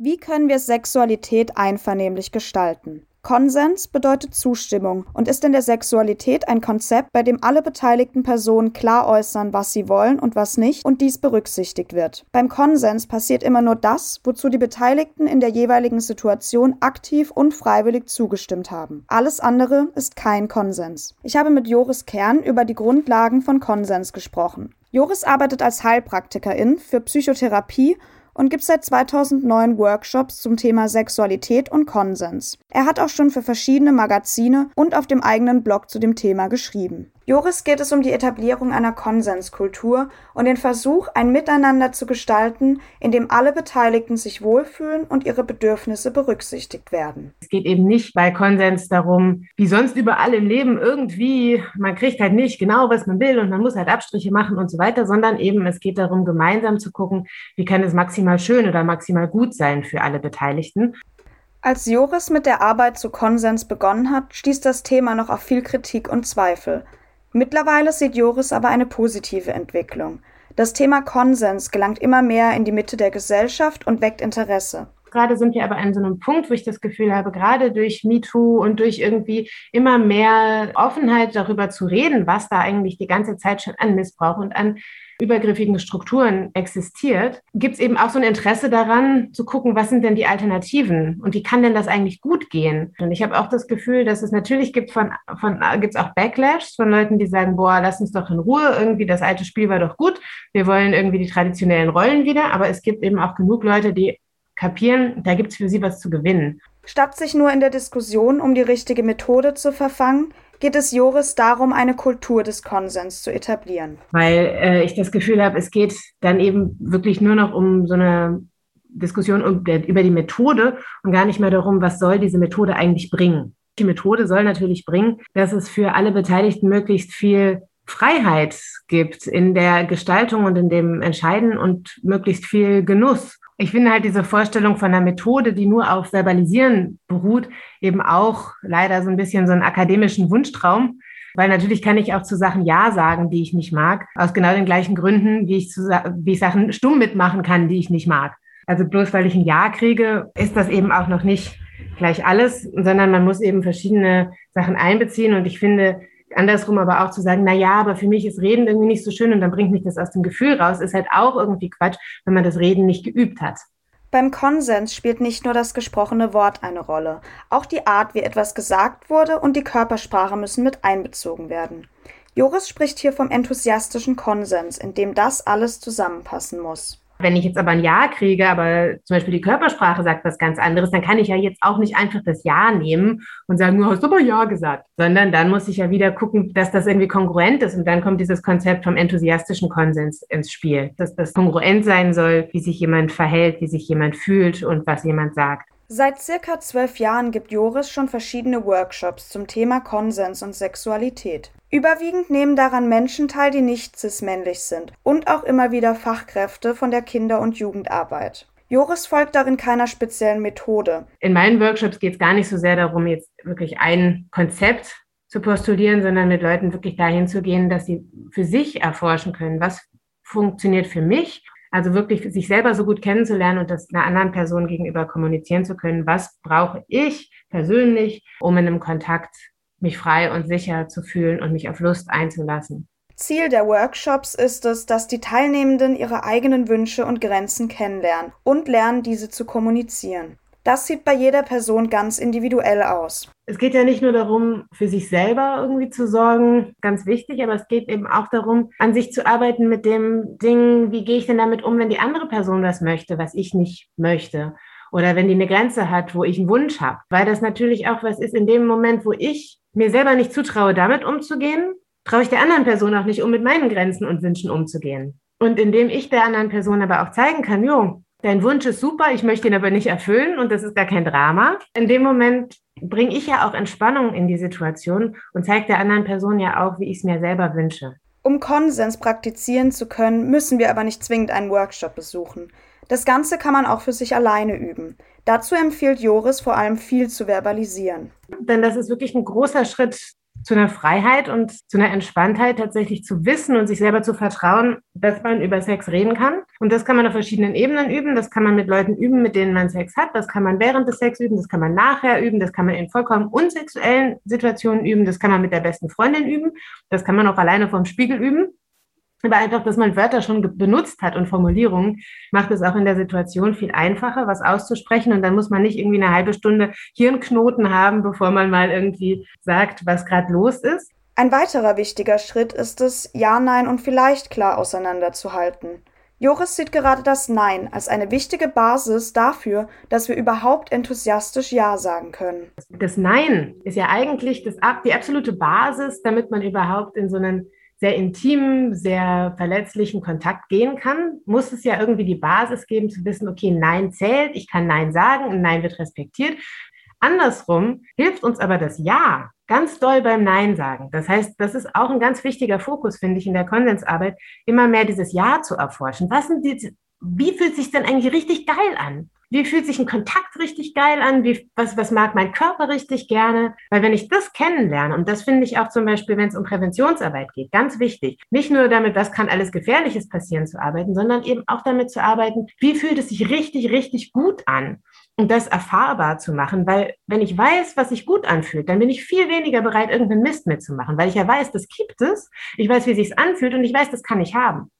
Wie können wir Sexualität einvernehmlich gestalten? Konsens bedeutet Zustimmung und ist in der Sexualität ein Konzept, bei dem alle beteiligten Personen klar äußern, was sie wollen und was nicht, und dies berücksichtigt wird. Beim Konsens passiert immer nur das, wozu die Beteiligten in der jeweiligen Situation aktiv und freiwillig zugestimmt haben. Alles andere ist kein Konsens. Ich habe mit Joris Kern über die Grundlagen von Konsens gesprochen. Joris arbeitet als Heilpraktikerin für Psychotherapie und gibt seit 2009 Workshops zum Thema Sexualität und Konsens. Er hat auch schon für verschiedene Magazine und auf dem eigenen Blog zu dem Thema geschrieben. Joris geht es um die Etablierung einer Konsenskultur und den Versuch, ein Miteinander zu gestalten, in dem alle Beteiligten sich wohlfühlen und ihre Bedürfnisse berücksichtigt werden. Es geht eben nicht bei Konsens darum, wie sonst überall im Leben irgendwie, man kriegt halt nicht genau, was man will und man muss halt Abstriche machen und so weiter, sondern eben es geht darum, gemeinsam zu gucken, wie kann es maximal schön oder maximal gut sein für alle Beteiligten. Als Joris mit der Arbeit zu Konsens begonnen hat, stieß das Thema noch auf viel Kritik und Zweifel. Mittlerweile sieht Joris aber eine positive Entwicklung. Das Thema Konsens gelangt immer mehr in die Mitte der Gesellschaft und weckt Interesse. Gerade sind wir aber an so einem Punkt, wo ich das Gefühl habe, gerade durch MeToo und durch irgendwie immer mehr Offenheit darüber zu reden, was da eigentlich die ganze Zeit schon an Missbrauch und an übergriffigen Strukturen existiert, gibt es eben auch so ein Interesse daran, zu gucken, was sind denn die Alternativen und wie kann denn das eigentlich gut gehen? Und ich habe auch das Gefühl, dass es natürlich gibt von, von gibt es auch Backlash von Leuten, die sagen, boah, lass uns doch in Ruhe, irgendwie das alte Spiel war doch gut, wir wollen irgendwie die traditionellen Rollen wieder, aber es gibt eben auch genug Leute, die kapieren, da gibt es für sie was zu gewinnen. Statt sich nur in der Diskussion um die richtige Methode zu verfangen, geht es Joris darum, eine Kultur des Konsens zu etablieren. Weil äh, ich das Gefühl habe, es geht dann eben wirklich nur noch um so eine Diskussion über die Methode und gar nicht mehr darum, was soll diese Methode eigentlich bringen. Die Methode soll natürlich bringen, dass es für alle Beteiligten möglichst viel Freiheit gibt in der Gestaltung und in dem Entscheiden und möglichst viel Genuss. Ich finde halt diese Vorstellung von einer Methode, die nur auf Verbalisieren beruht, eben auch leider so ein bisschen so einen akademischen Wunschtraum. Weil natürlich kann ich auch zu Sachen Ja sagen, die ich nicht mag, aus genau den gleichen Gründen, wie ich, zu, wie ich Sachen stumm mitmachen kann, die ich nicht mag. Also bloß weil ich ein Ja kriege, ist das eben auch noch nicht gleich alles, sondern man muss eben verschiedene Sachen einbeziehen. Und ich finde, andersrum aber auch zu sagen, na ja, aber für mich ist Reden irgendwie nicht so schön und dann bringt mich das aus dem Gefühl raus, ist halt auch irgendwie Quatsch, wenn man das Reden nicht geübt hat. Beim Konsens spielt nicht nur das gesprochene Wort eine Rolle, auch die Art, wie etwas gesagt wurde und die Körpersprache müssen mit einbezogen werden. Joris spricht hier vom enthusiastischen Konsens, in dem das alles zusammenpassen muss. Wenn ich jetzt aber ein Ja kriege, aber zum Beispiel die Körpersprache sagt was ganz anderes, dann kann ich ja jetzt auch nicht einfach das Ja nehmen und sagen, du hast aber Ja gesagt, sondern dann muss ich ja wieder gucken, dass das irgendwie kongruent ist und dann kommt dieses Konzept vom enthusiastischen Konsens ins Spiel, dass das kongruent sein soll, wie sich jemand verhält, wie sich jemand fühlt und was jemand sagt. Seit circa zwölf Jahren gibt Joris schon verschiedene Workshops zum Thema Konsens und Sexualität. Überwiegend nehmen daran Menschen teil, die nicht cis-männlich sind und auch immer wieder Fachkräfte von der Kinder- und Jugendarbeit. Joris folgt darin keiner speziellen Methode. In meinen Workshops geht es gar nicht so sehr darum, jetzt wirklich ein Konzept zu postulieren, sondern mit Leuten wirklich dahin zu gehen, dass sie für sich erforschen können, was funktioniert für mich also wirklich sich selber so gut kennenzulernen und das einer anderen Person gegenüber kommunizieren zu können. Was brauche ich persönlich, um in einem Kontakt mich frei und sicher zu fühlen und mich auf Lust einzulassen? Ziel der Workshops ist es, dass die Teilnehmenden ihre eigenen Wünsche und Grenzen kennenlernen und lernen, diese zu kommunizieren. Das sieht bei jeder Person ganz individuell aus. Es geht ja nicht nur darum, für sich selber irgendwie zu sorgen, ganz wichtig, aber es geht eben auch darum, an sich zu arbeiten mit dem Ding, wie gehe ich denn damit um, wenn die andere Person was möchte, was ich nicht möchte. Oder wenn die eine Grenze hat, wo ich einen Wunsch habe. Weil das natürlich auch was ist, in dem Moment, wo ich mir selber nicht zutraue, damit umzugehen, traue ich der anderen Person auch nicht, um mit meinen Grenzen und Wünschen umzugehen. Und indem ich der anderen Person aber auch zeigen kann, jo, dein Wunsch ist super, ich möchte ihn aber nicht erfüllen und das ist gar kein Drama. In dem Moment bringe ich ja auch Entspannung in die Situation und zeige der anderen Person ja auch, wie ich es mir selber wünsche. Um Konsens praktizieren zu können, müssen wir aber nicht zwingend einen Workshop besuchen. Das Ganze kann man auch für sich alleine üben. Dazu empfiehlt Joris vor allem viel zu verbalisieren. Denn das ist wirklich ein großer Schritt zu einer Freiheit und zu einer Entspanntheit tatsächlich zu wissen und sich selber zu vertrauen, dass man über Sex reden kann. Und das kann man auf verschiedenen Ebenen üben. Das kann man mit Leuten üben, mit denen man Sex hat. Das kann man während des Sex üben. Das kann man nachher üben. Das kann man in vollkommen unsexuellen Situationen üben. Das kann man mit der besten Freundin üben. Das kann man auch alleine vorm Spiegel üben. Aber einfach, dass man Wörter schon benutzt hat und Formulierungen, macht es auch in der Situation viel einfacher, was auszusprechen. Und dann muss man nicht irgendwie eine halbe Stunde Hirnknoten haben, bevor man mal irgendwie sagt, was gerade los ist. Ein weiterer wichtiger Schritt ist es, Ja, Nein und vielleicht klar auseinanderzuhalten. Joris sieht gerade das Nein als eine wichtige Basis dafür, dass wir überhaupt enthusiastisch Ja sagen können. Das Nein ist ja eigentlich das, die absolute Basis, damit man überhaupt in so einen sehr intimen, sehr verletzlichen Kontakt gehen kann, muss es ja irgendwie die Basis geben, zu wissen, okay, Nein zählt, ich kann Nein sagen und Nein wird respektiert. Andersrum hilft uns aber das Ja ganz doll beim Nein sagen. Das heißt, das ist auch ein ganz wichtiger Fokus, finde ich, in der Konsensarbeit, immer mehr dieses Ja zu erforschen. Was sind die, wie fühlt sich denn eigentlich richtig geil an? Wie fühlt sich ein Kontakt richtig geil an? Wie, was, was mag mein Körper richtig gerne? Weil wenn ich das kennenlerne, und das finde ich auch zum Beispiel, wenn es um Präventionsarbeit geht, ganz wichtig, nicht nur damit, was kann alles Gefährliches passieren zu arbeiten, sondern eben auch damit zu arbeiten, wie fühlt es sich richtig, richtig gut an? Und das erfahrbar zu machen, weil wenn ich weiß, was sich gut anfühlt, dann bin ich viel weniger bereit, irgendeinen Mist mitzumachen, weil ich ja weiß, das gibt es, ich weiß, wie es sich anfühlt und ich weiß, das kann ich haben.